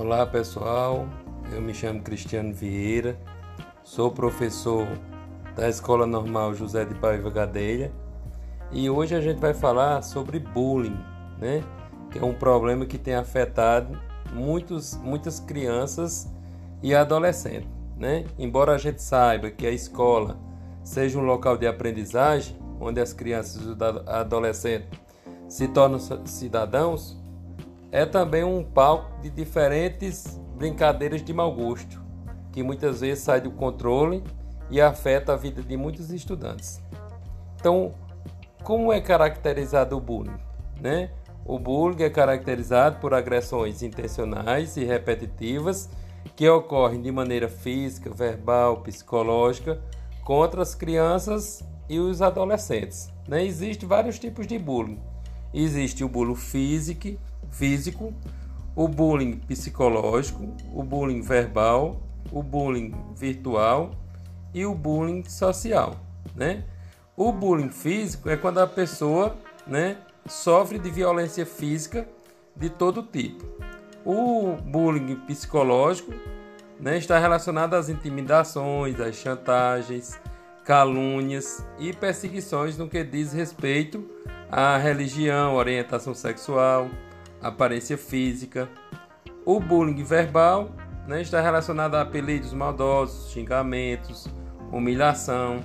Olá pessoal, eu me chamo Cristiano Vieira, sou professor da Escola Normal José de Paiva Gadelha e hoje a gente vai falar sobre bullying, né? Que é um problema que tem afetado muitos, muitas crianças e adolescentes, né? Embora a gente saiba que a escola seja um local de aprendizagem, onde as crianças e adolescentes se tornam cidadãos, é também um palco de diferentes brincadeiras de mau gosto, que muitas vezes sai do controle e afeta a vida de muitos estudantes. Então, como é caracterizado o bullying? Né? O bullying é caracterizado por agressões intencionais e repetitivas que ocorrem de maneira física, verbal, psicológica contra as crianças e os adolescentes. Né? Existem vários tipos de bullying. Existe o bullying físico, físico, o bullying psicológico, o bullying verbal, o bullying virtual e o bullying social, né? O bullying físico é quando a pessoa, né, sofre de violência física de todo tipo. O bullying psicológico, né, está relacionado às intimidações, às chantagens, calúnias e perseguições no que diz respeito à religião, orientação sexual, aparência física. O bullying verbal né, está relacionado a apelidos maldosos, xingamentos, humilhação.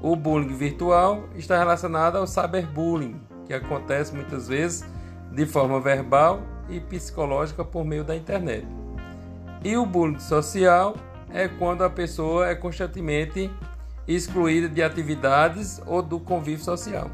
O bullying virtual está relacionado ao cyberbullying, que acontece muitas vezes de forma verbal e psicológica por meio da internet. E o bullying social é quando a pessoa é constantemente excluída de atividades ou do convívio social.